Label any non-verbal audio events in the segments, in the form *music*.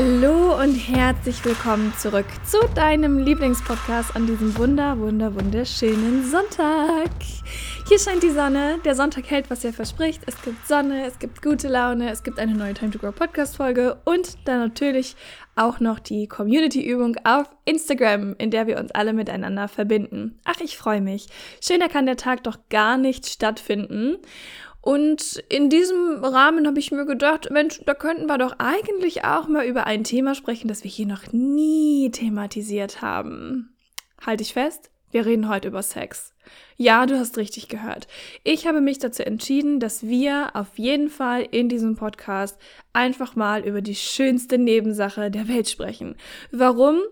Hallo und herzlich willkommen zurück zu deinem Lieblingspodcast an diesem wunder, wunder, wunderschönen Sonntag. Hier scheint die Sonne, der Sonntag hält, was er verspricht. Es gibt Sonne, es gibt gute Laune, es gibt eine neue Time to Grow Podcast Folge und dann natürlich auch noch die Community-Übung auf Instagram, in der wir uns alle miteinander verbinden. Ach, ich freue mich. Schöner kann der Tag doch gar nicht stattfinden. Und in diesem Rahmen habe ich mir gedacht, Mensch, da könnten wir doch eigentlich auch mal über ein Thema sprechen, das wir hier noch nie thematisiert haben. Halte ich fest, wir reden heute über Sex. Ja, du hast richtig gehört. Ich habe mich dazu entschieden, dass wir auf jeden Fall in diesem Podcast einfach mal über die schönste Nebensache der Welt sprechen. Warum?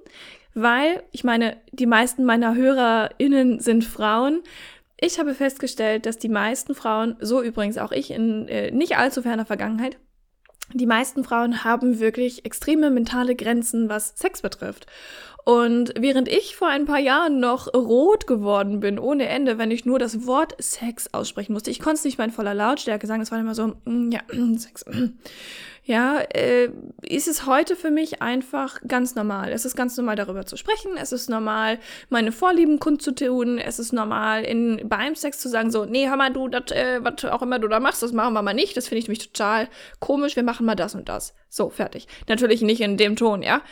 Weil, ich meine, die meisten meiner HörerInnen sind Frauen. Ich habe festgestellt, dass die meisten Frauen, so übrigens auch ich in äh, nicht allzu ferner Vergangenheit, die meisten Frauen haben wirklich extreme mentale Grenzen, was Sex betrifft. Und während ich vor ein paar Jahren noch rot geworden bin, ohne Ende, wenn ich nur das Wort Sex aussprechen musste, ich konnte es nicht mal in voller Lautstärke sagen, es war immer so, mm, ja, *clears throat* Sex. Ja, äh, ist es heute für mich einfach ganz normal. Es ist ganz normal, darüber zu sprechen. Es ist normal, meine Vorlieben kundzutun. Es ist normal, in, beim Sex zu sagen, so, nee, hör mal, du, das, äh, was auch immer du da machst, das machen wir mal nicht. Das finde ich nämlich total komisch. Wir machen mal das und das. So, fertig. Natürlich nicht in dem Ton, ja.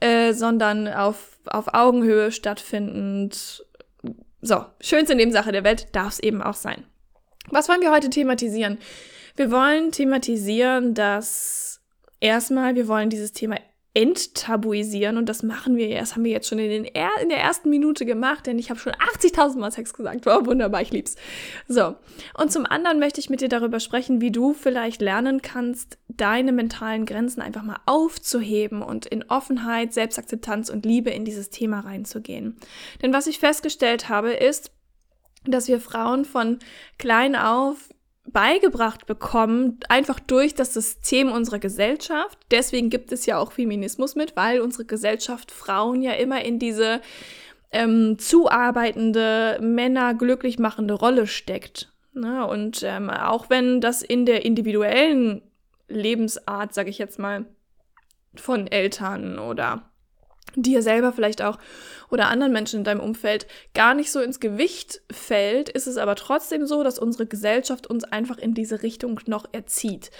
Äh, sondern auf, auf Augenhöhe stattfindend. So, schönste Nebensache der Welt darf es eben auch sein. Was wollen wir heute thematisieren? Wir wollen thematisieren, dass erstmal, wir wollen dieses Thema enttabuisieren und das machen wir jetzt, haben wir jetzt schon in, den er in der ersten Minute gemacht, denn ich habe schon 80.000 Mal Sex gesagt. Wow, wunderbar, ich lieb's. So, und zum anderen möchte ich mit dir darüber sprechen, wie du vielleicht lernen kannst, deine mentalen Grenzen einfach mal aufzuheben und in Offenheit, Selbstakzeptanz und Liebe in dieses Thema reinzugehen. Denn was ich festgestellt habe, ist, dass wir Frauen von klein auf beigebracht bekommen, einfach durch das System unserer Gesellschaft. Deswegen gibt es ja auch Feminismus mit, weil unsere Gesellschaft Frauen ja immer in diese ähm, zuarbeitende, Männer glücklich machende Rolle steckt. Ne? Und ähm, auch wenn das in der individuellen Lebensart, sage ich jetzt mal, von Eltern oder dir selber vielleicht auch oder anderen Menschen in deinem Umfeld gar nicht so ins Gewicht fällt, ist es aber trotzdem so, dass unsere Gesellschaft uns einfach in diese Richtung noch erzieht.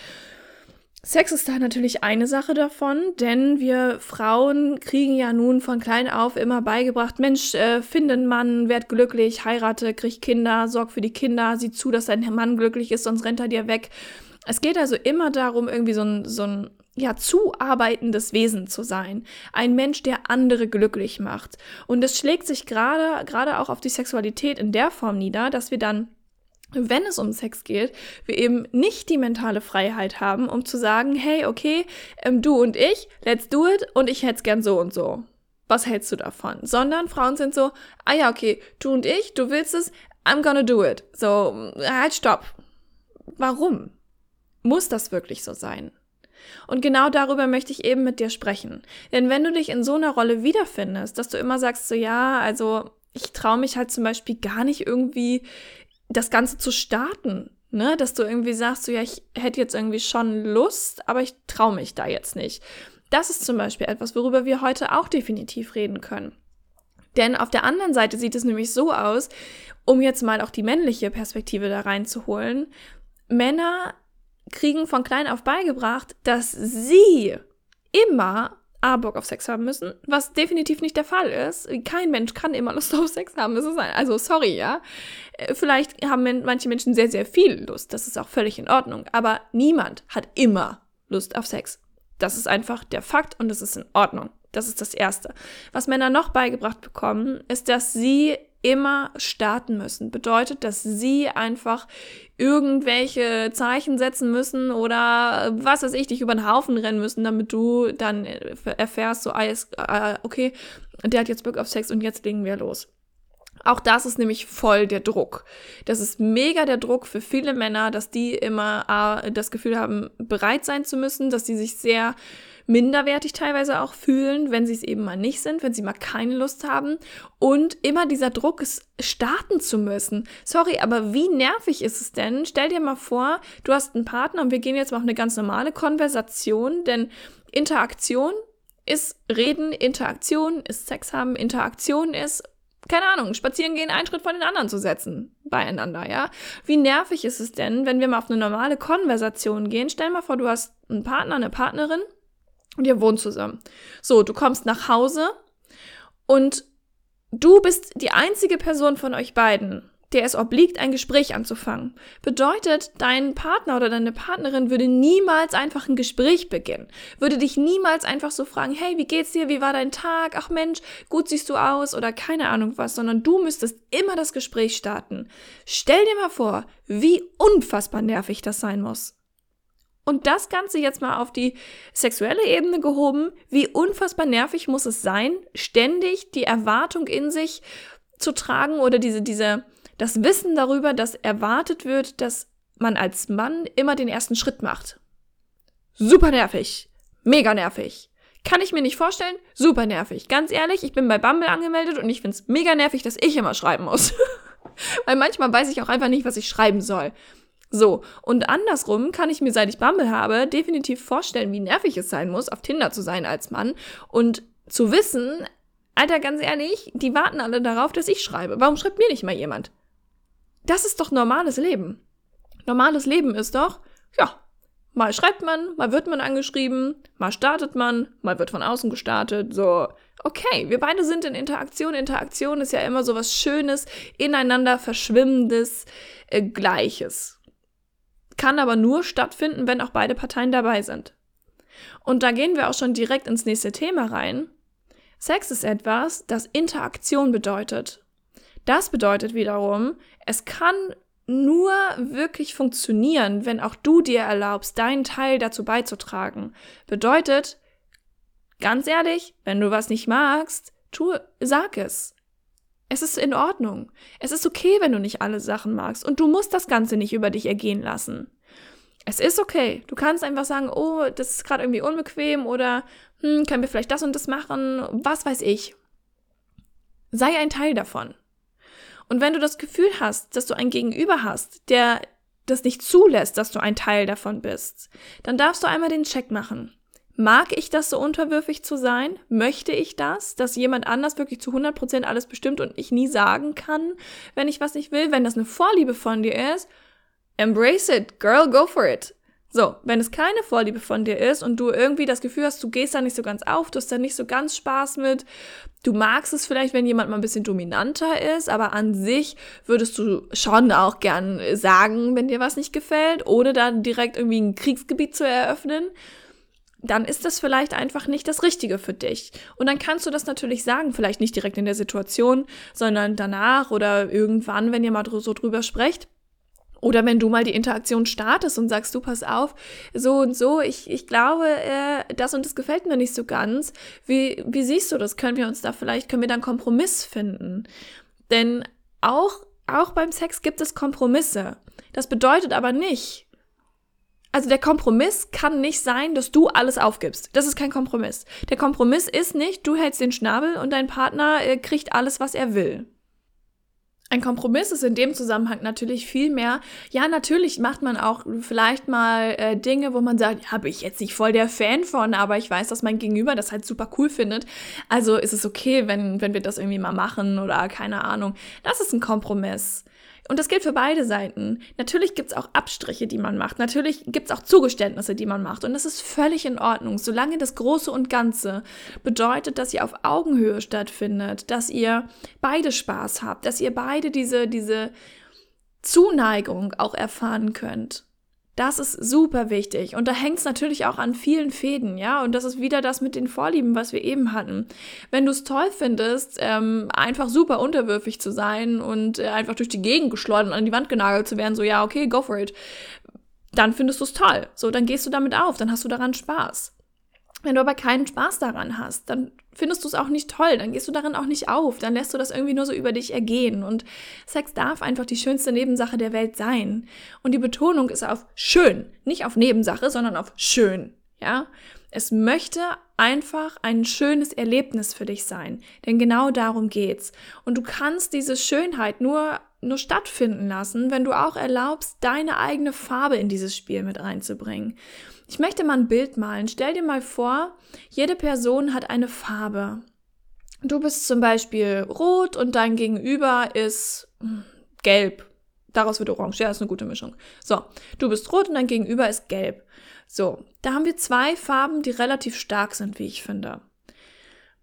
Sex ist da natürlich eine Sache davon, denn wir Frauen kriegen ja nun von klein auf immer beigebracht, Mensch, äh, finde einen Mann, werd glücklich, heirate, krieg Kinder, sorg für die Kinder, sieh zu, dass dein Mann glücklich ist, sonst rennt er dir weg. Es geht also immer darum, irgendwie so ein, so ein ja, zuarbeitendes Wesen zu sein. Ein Mensch, der andere glücklich macht. Und es schlägt sich gerade, gerade auch auf die Sexualität in der Form nieder, dass wir dann wenn es um Sex geht, wir eben nicht die mentale Freiheit haben, um zu sagen, hey, okay, ähm, du und ich, let's do it und ich hätte es gern so und so. Was hältst du davon? Sondern Frauen sind so, ah ja, okay, du und ich, du willst es, I'm gonna do it. So, halt, stopp. Warum? Muss das wirklich so sein? Und genau darüber möchte ich eben mit dir sprechen. Denn wenn du dich in so einer Rolle wiederfindest, dass du immer sagst, so ja, also ich traue mich halt zum Beispiel gar nicht irgendwie das Ganze zu starten. Ne, dass du irgendwie sagst, so ja, ich hätte jetzt irgendwie schon Lust, aber ich traue mich da jetzt nicht. Das ist zum Beispiel etwas, worüber wir heute auch definitiv reden können. Denn auf der anderen Seite sieht es nämlich so aus, um jetzt mal auch die männliche Perspektive da reinzuholen. Männer kriegen von klein auf beigebracht, dass sie immer A, Bock auf Sex haben müssen, was definitiv nicht der Fall ist. Kein Mensch kann immer Lust auf Sex haben. Das ist ein, also sorry, ja. Äh, vielleicht haben manche Menschen sehr, sehr viel Lust. Das ist auch völlig in Ordnung. Aber niemand hat immer Lust auf Sex. Das ist einfach der Fakt und das ist in Ordnung. Das ist das Erste. Was Männer noch beigebracht bekommen, ist, dass sie immer starten müssen. Bedeutet, dass sie einfach irgendwelche Zeichen setzen müssen oder was weiß ich, dich über den Haufen rennen müssen, damit du dann erfährst, so, ah, ah, okay, der hat jetzt Bock auf Sex und jetzt legen wir los. Auch das ist nämlich voll der Druck. Das ist mega der Druck für viele Männer, dass die immer das Gefühl haben, bereit sein zu müssen, dass sie sich sehr minderwertig teilweise auch fühlen, wenn sie es eben mal nicht sind, wenn sie mal keine Lust haben. Und immer dieser Druck ist, starten zu müssen. Sorry, aber wie nervig ist es denn? Stell dir mal vor, du hast einen Partner und wir gehen jetzt mal auf eine ganz normale Konversation, denn Interaktion ist Reden, Interaktion ist Sex haben, Interaktion ist keine Ahnung, spazieren gehen, einen Schritt von den anderen zu setzen beieinander, ja? Wie nervig ist es denn, wenn wir mal auf eine normale Konversation gehen? Stell mal vor, du hast einen Partner, eine Partnerin und ihr wohnt zusammen. So, du kommst nach Hause und du bist die einzige Person von euch beiden, der es obliegt, ein Gespräch anzufangen. Bedeutet, dein Partner oder deine Partnerin würde niemals einfach ein Gespräch beginnen. Würde dich niemals einfach so fragen, hey, wie geht's dir? Wie war dein Tag? Ach Mensch, gut siehst du aus oder keine Ahnung was, sondern du müsstest immer das Gespräch starten. Stell dir mal vor, wie unfassbar nervig das sein muss. Und das Ganze jetzt mal auf die sexuelle Ebene gehoben, wie unfassbar nervig muss es sein, ständig die Erwartung in sich zu tragen oder diese, diese, das Wissen darüber, dass erwartet wird, dass man als Mann immer den ersten Schritt macht. Super nervig. Mega nervig. Kann ich mir nicht vorstellen. Super nervig. Ganz ehrlich, ich bin bei Bumble angemeldet und ich find's mega nervig, dass ich immer schreiben muss. *laughs* Weil manchmal weiß ich auch einfach nicht, was ich schreiben soll. So, und andersrum kann ich mir, seit ich Bumble habe, definitiv vorstellen, wie nervig es sein muss, auf Tinder zu sein als Mann und zu wissen, Alter, ganz ehrlich, die warten alle darauf, dass ich schreibe. Warum schreibt mir nicht mal jemand? Das ist doch normales Leben. Normales Leben ist doch, ja, mal schreibt man, mal wird man angeschrieben, mal startet man, mal wird von außen gestartet, so. Okay, wir beide sind in Interaktion. Interaktion ist ja immer so was Schönes, ineinander verschwimmendes, äh, Gleiches. Kann aber nur stattfinden, wenn auch beide Parteien dabei sind. Und da gehen wir auch schon direkt ins nächste Thema rein. Sex ist etwas, das Interaktion bedeutet. Das bedeutet wiederum, es kann nur wirklich funktionieren, wenn auch du dir erlaubst, deinen Teil dazu beizutragen. Bedeutet, ganz ehrlich, wenn du was nicht magst, tu, sag es. Es ist in Ordnung. Es ist okay, wenn du nicht alle Sachen magst und du musst das Ganze nicht über dich ergehen lassen. Es ist okay. Du kannst einfach sagen, oh, das ist gerade irgendwie unbequem oder hm, können wir vielleicht das und das machen, was weiß ich. Sei ein Teil davon. Und wenn du das Gefühl hast, dass du ein Gegenüber hast, der das nicht zulässt, dass du ein Teil davon bist, dann darfst du einmal den Check machen. Mag ich das so unterwürfig zu sein? Möchte ich das, dass jemand anders wirklich zu 100% alles bestimmt und ich nie sagen kann, wenn ich was nicht will? Wenn das eine Vorliebe von dir ist, embrace it, girl, go for it. So, wenn es keine Vorliebe von dir ist und du irgendwie das Gefühl hast, du gehst da nicht so ganz auf, du hast da nicht so ganz Spaß mit, du magst es vielleicht, wenn jemand mal ein bisschen dominanter ist, aber an sich würdest du schon auch gern sagen, wenn dir was nicht gefällt, ohne dann direkt irgendwie ein Kriegsgebiet zu eröffnen, dann ist das vielleicht einfach nicht das Richtige für dich. Und dann kannst du das natürlich sagen, vielleicht nicht direkt in der Situation, sondern danach oder irgendwann, wenn ihr mal so drüber sprecht. Oder wenn du mal die Interaktion startest und sagst, du pass auf, so und so, ich, ich glaube, äh, das und das gefällt mir nicht so ganz. Wie, wie siehst du das? Können wir uns da vielleicht, können wir da einen Kompromiss finden? Denn auch, auch beim Sex gibt es Kompromisse. Das bedeutet aber nicht, also der Kompromiss kann nicht sein, dass du alles aufgibst. Das ist kein Kompromiss. Der Kompromiss ist nicht, du hältst den Schnabel und dein Partner äh, kriegt alles, was er will. Ein Kompromiss ist in dem Zusammenhang natürlich viel mehr. Ja, natürlich macht man auch vielleicht mal äh, Dinge, wo man sagt, bin ich jetzt nicht voll der Fan von, aber ich weiß, dass mein Gegenüber das halt super cool findet. Also ist es okay, wenn, wenn wir das irgendwie mal machen oder keine Ahnung. Das ist ein Kompromiss. Und das gilt für beide Seiten. Natürlich gibt's auch Abstriche, die man macht. Natürlich gibt's auch Zugeständnisse, die man macht. Und das ist völlig in Ordnung, solange das Große und Ganze bedeutet, dass ihr auf Augenhöhe stattfindet, dass ihr beide Spaß habt, dass ihr beide diese, diese Zuneigung auch erfahren könnt. Das ist super wichtig. Und da hängt es natürlich auch an vielen Fäden, ja. Und das ist wieder das mit den Vorlieben, was wir eben hatten. Wenn du es toll findest, ähm, einfach super unterwürfig zu sein und äh, einfach durch die Gegend geschleudert und an die Wand genagelt zu werden, so ja, okay, go for it. Dann findest du es toll. So, dann gehst du damit auf, dann hast du daran Spaß. Wenn du aber keinen Spaß daran hast, dann findest du es auch nicht toll, dann gehst du darin auch nicht auf, dann lässt du das irgendwie nur so über dich ergehen. Und Sex darf einfach die schönste Nebensache der Welt sein. Und die Betonung ist auf schön, nicht auf Nebensache, sondern auf schön. Ja, es möchte einfach ein schönes Erlebnis für dich sein, denn genau darum geht's. Und du kannst diese Schönheit nur nur stattfinden lassen, wenn du auch erlaubst, deine eigene Farbe in dieses Spiel mit einzubringen. Ich möchte mal ein Bild malen. Stell dir mal vor, jede Person hat eine Farbe. Du bist zum Beispiel rot und dein Gegenüber ist hm, gelb. Daraus wird orange. Ja, ist eine gute Mischung. So, du bist rot und dein Gegenüber ist gelb. So, da haben wir zwei Farben, die relativ stark sind, wie ich finde.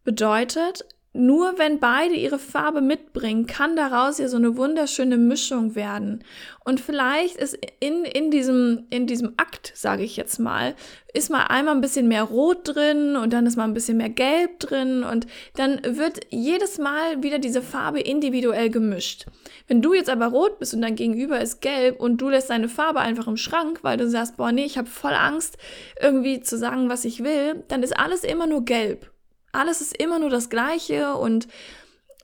Bedeutet, nur wenn beide ihre Farbe mitbringen, kann daraus ja so eine wunderschöne Mischung werden. Und vielleicht ist in, in, diesem, in diesem Akt, sage ich jetzt mal, ist mal einmal ein bisschen mehr Rot drin und dann ist mal ein bisschen mehr Gelb drin und dann wird jedes Mal wieder diese Farbe individuell gemischt. Wenn du jetzt aber rot bist und dein Gegenüber ist gelb und du lässt deine Farbe einfach im Schrank, weil du sagst, boah, nee, ich habe voll Angst, irgendwie zu sagen, was ich will, dann ist alles immer nur gelb. Alles ist immer nur das Gleiche und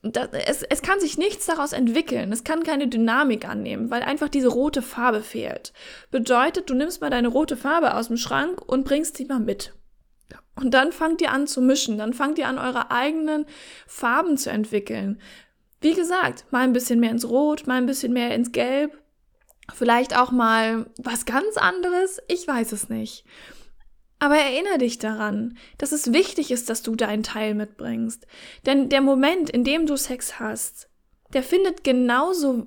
das, es, es kann sich nichts daraus entwickeln. Es kann keine Dynamik annehmen, weil einfach diese rote Farbe fehlt. Bedeutet, du nimmst mal deine rote Farbe aus dem Schrank und bringst sie mal mit. Und dann fangt ihr an zu mischen. Dann fangt ihr an, eure eigenen Farben zu entwickeln. Wie gesagt, mal ein bisschen mehr ins Rot, mal ein bisschen mehr ins Gelb. Vielleicht auch mal was ganz anderes. Ich weiß es nicht. Aber erinnere dich daran, dass es wichtig ist, dass du deinen Teil mitbringst. Denn der Moment, in dem du Sex hast, der findet genauso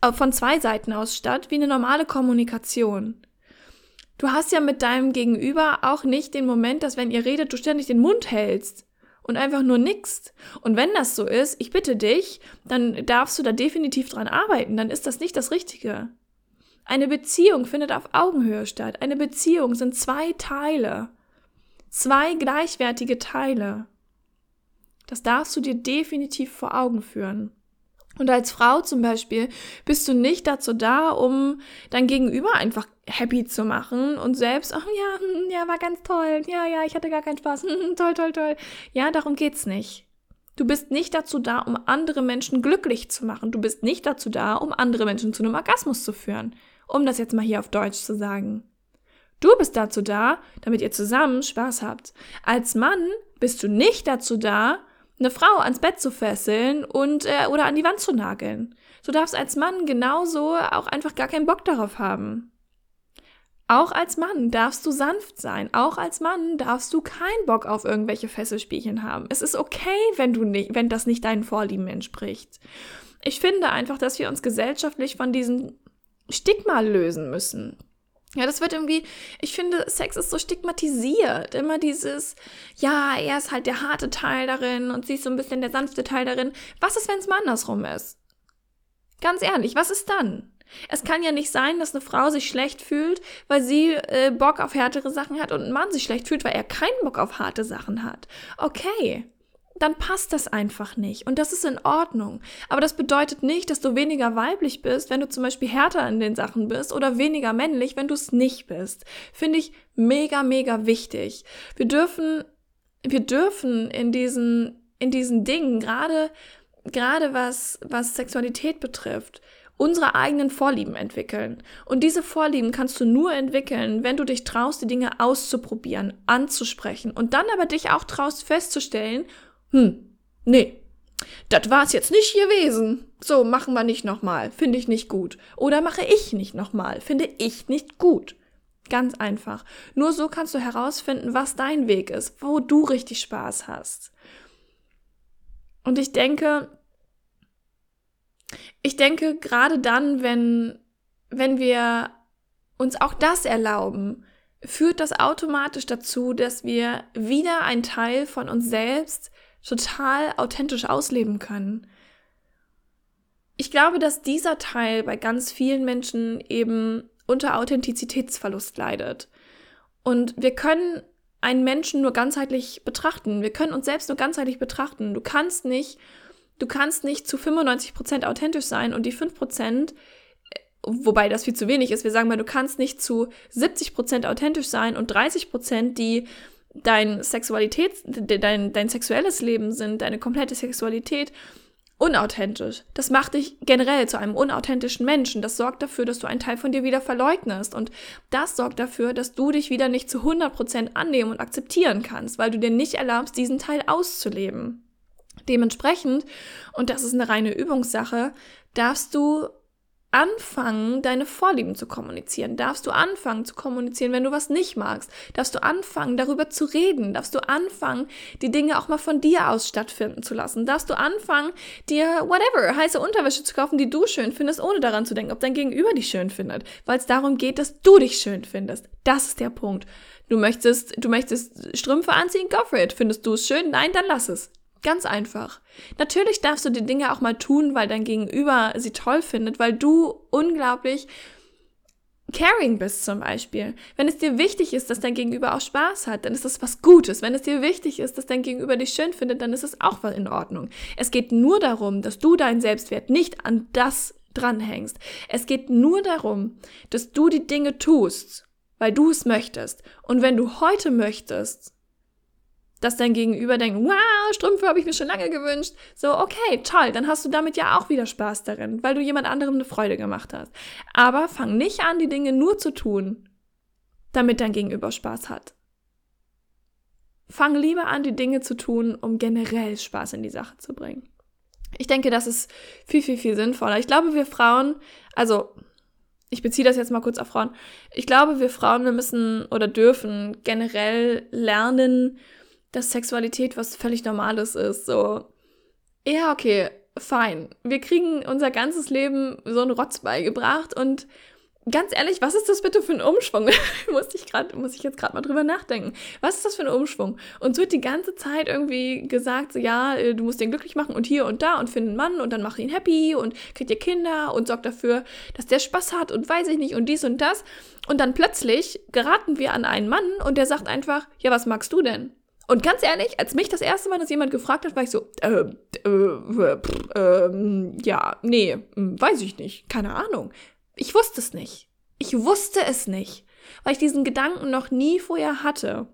äh, von zwei Seiten aus statt wie eine normale Kommunikation. Du hast ja mit deinem Gegenüber auch nicht den Moment, dass wenn ihr redet, du ständig den Mund hältst und einfach nur nix. Und wenn das so ist, ich bitte dich, dann darfst du da definitiv dran arbeiten, dann ist das nicht das Richtige. Eine Beziehung findet auf Augenhöhe statt. Eine Beziehung sind zwei Teile. Zwei gleichwertige Teile. Das darfst du dir definitiv vor Augen führen. Und als Frau zum Beispiel bist du nicht dazu da, um dein Gegenüber einfach happy zu machen und selbst, ach ja, hm, ja, war ganz toll, ja, ja, ich hatte gar keinen Spaß, toll, toll, toll. Ja, darum geht's nicht. Du bist nicht dazu da, um andere Menschen glücklich zu machen. Du bist nicht dazu da, um andere Menschen zu einem Orgasmus zu führen um das jetzt mal hier auf Deutsch zu sagen. Du bist dazu da, damit ihr zusammen Spaß habt. Als Mann bist du nicht dazu da, eine Frau ans Bett zu fesseln und äh, oder an die Wand zu nageln. Du darfst als Mann genauso auch einfach gar keinen Bock darauf haben. Auch als Mann darfst du sanft sein. Auch als Mann darfst du keinen Bock auf irgendwelche Fesselspielchen haben. Es ist okay, wenn du nicht, wenn das nicht deinen Vorlieben entspricht. Ich finde einfach, dass wir uns gesellschaftlich von diesen Stigma lösen müssen. Ja, das wird irgendwie, ich finde, Sex ist so stigmatisiert. Immer dieses, ja, er ist halt der harte Teil darin und sie ist so ein bisschen der sanfte Teil darin. Was ist, wenn es mal andersrum ist? Ganz ehrlich, was ist dann? Es kann ja nicht sein, dass eine Frau sich schlecht fühlt, weil sie äh, Bock auf härtere Sachen hat und ein Mann sich schlecht fühlt, weil er keinen Bock auf harte Sachen hat. Okay dann passt das einfach nicht. Und das ist in Ordnung. Aber das bedeutet nicht, dass du weniger weiblich bist, wenn du zum Beispiel härter in den Sachen bist oder weniger männlich, wenn du es nicht bist. Finde ich mega, mega wichtig. Wir dürfen, wir dürfen in diesen, in diesen Dingen, gerade, gerade was, was Sexualität betrifft, unsere eigenen Vorlieben entwickeln. Und diese Vorlieben kannst du nur entwickeln, wenn du dich traust, die Dinge auszuprobieren, anzusprechen und dann aber dich auch traust festzustellen, hm, nee, das war's jetzt nicht gewesen. So, machen wir nicht nochmal. Finde ich nicht gut. Oder mache ich nicht nochmal. Finde ich nicht gut. Ganz einfach. Nur so kannst du herausfinden, was dein Weg ist, wo du richtig Spaß hast. Und ich denke, ich denke, gerade dann, wenn, wenn wir uns auch das erlauben, führt das automatisch dazu, dass wir wieder ein Teil von uns selbst total authentisch ausleben können. Ich glaube, dass dieser Teil bei ganz vielen Menschen eben unter Authentizitätsverlust leidet. Und wir können einen Menschen nur ganzheitlich betrachten. Wir können uns selbst nur ganzheitlich betrachten. Du kannst nicht, du kannst nicht zu 95% authentisch sein und die 5%, wobei das viel zu wenig ist. Wir sagen mal, du kannst nicht zu 70% authentisch sein und 30%, die dein Sexualität, dein, dein sexuelles Leben sind, deine komplette Sexualität unauthentisch. Das macht dich generell zu einem unauthentischen Menschen. Das sorgt dafür, dass du einen Teil von dir wieder verleugnest. Und das sorgt dafür, dass du dich wieder nicht zu 100% annehmen und akzeptieren kannst, weil du dir nicht erlaubst, diesen Teil auszuleben. Dementsprechend, und das ist eine reine Übungssache, darfst du anfangen, deine Vorlieben zu kommunizieren? Darfst du anfangen zu kommunizieren, wenn du was nicht magst? Darfst du anfangen, darüber zu reden? Darfst du anfangen, die Dinge auch mal von dir aus stattfinden zu lassen? Darfst du anfangen, dir whatever, heiße Unterwäsche zu kaufen, die du schön findest, ohne daran zu denken, ob dein Gegenüber dich schön findet? Weil es darum geht, dass du dich schön findest. Das ist der Punkt. Du möchtest, du möchtest Strümpfe anziehen, go for it. Findest du es schön? Nein, dann lass es. Ganz einfach. Natürlich darfst du die Dinge auch mal tun, weil dein Gegenüber sie toll findet, weil du unglaublich caring bist zum Beispiel. Wenn es dir wichtig ist, dass dein Gegenüber auch Spaß hat, dann ist das was Gutes. Wenn es dir wichtig ist, dass dein Gegenüber dich schön findet, dann ist es auch was in Ordnung. Es geht nur darum, dass du deinen Selbstwert nicht an das dranhängst. Es geht nur darum, dass du die Dinge tust, weil du es möchtest. Und wenn du heute möchtest, dass dein Gegenüber denkt, wow, Strümpfe habe ich mir schon lange gewünscht. So, okay, toll, dann hast du damit ja auch wieder Spaß darin, weil du jemand anderem eine Freude gemacht hast. Aber fang nicht an, die Dinge nur zu tun, damit dein Gegenüber Spaß hat. Fang lieber an, die Dinge zu tun, um generell Spaß in die Sache zu bringen. Ich denke, das ist viel, viel, viel sinnvoller. Ich glaube, wir Frauen, also ich beziehe das jetzt mal kurz auf Frauen. Ich glaube, wir Frauen, wir müssen oder dürfen generell lernen, dass Sexualität was völlig Normales ist. So, ja, okay, fein. Wir kriegen unser ganzes Leben so einen Rotz beigebracht und ganz ehrlich, was ist das bitte für ein Umschwung? *laughs* muss ich gerade, muss ich jetzt gerade mal drüber nachdenken. Was ist das für ein Umschwung? Uns wird die ganze Zeit irgendwie gesagt, so, ja, äh, du musst den glücklich machen und hier und da und find einen Mann und dann mach ihn happy und kriegt ihr Kinder und sorgt dafür, dass der Spaß hat und weiß ich nicht und dies und das. Und dann plötzlich geraten wir an einen Mann und der sagt einfach, ja, was magst du denn? Und ganz ehrlich, als mich das erste Mal das jemand gefragt hat, war ich so, äh, äh, pff, äh, ja, nee, hm, weiß ich nicht, keine Ahnung. Ich wusste es nicht. Ich wusste es nicht, weil ich diesen Gedanken noch nie vorher hatte.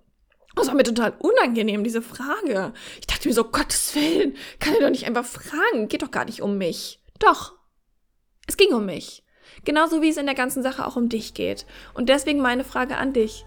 Das war mir total unangenehm, diese Frage. Ich dachte mir so, Gottes Willen, kann er doch nicht einfach fragen, geht doch gar nicht um mich. Doch, es ging um mich. Genauso wie es in der ganzen Sache auch um dich geht. Und deswegen meine Frage an dich.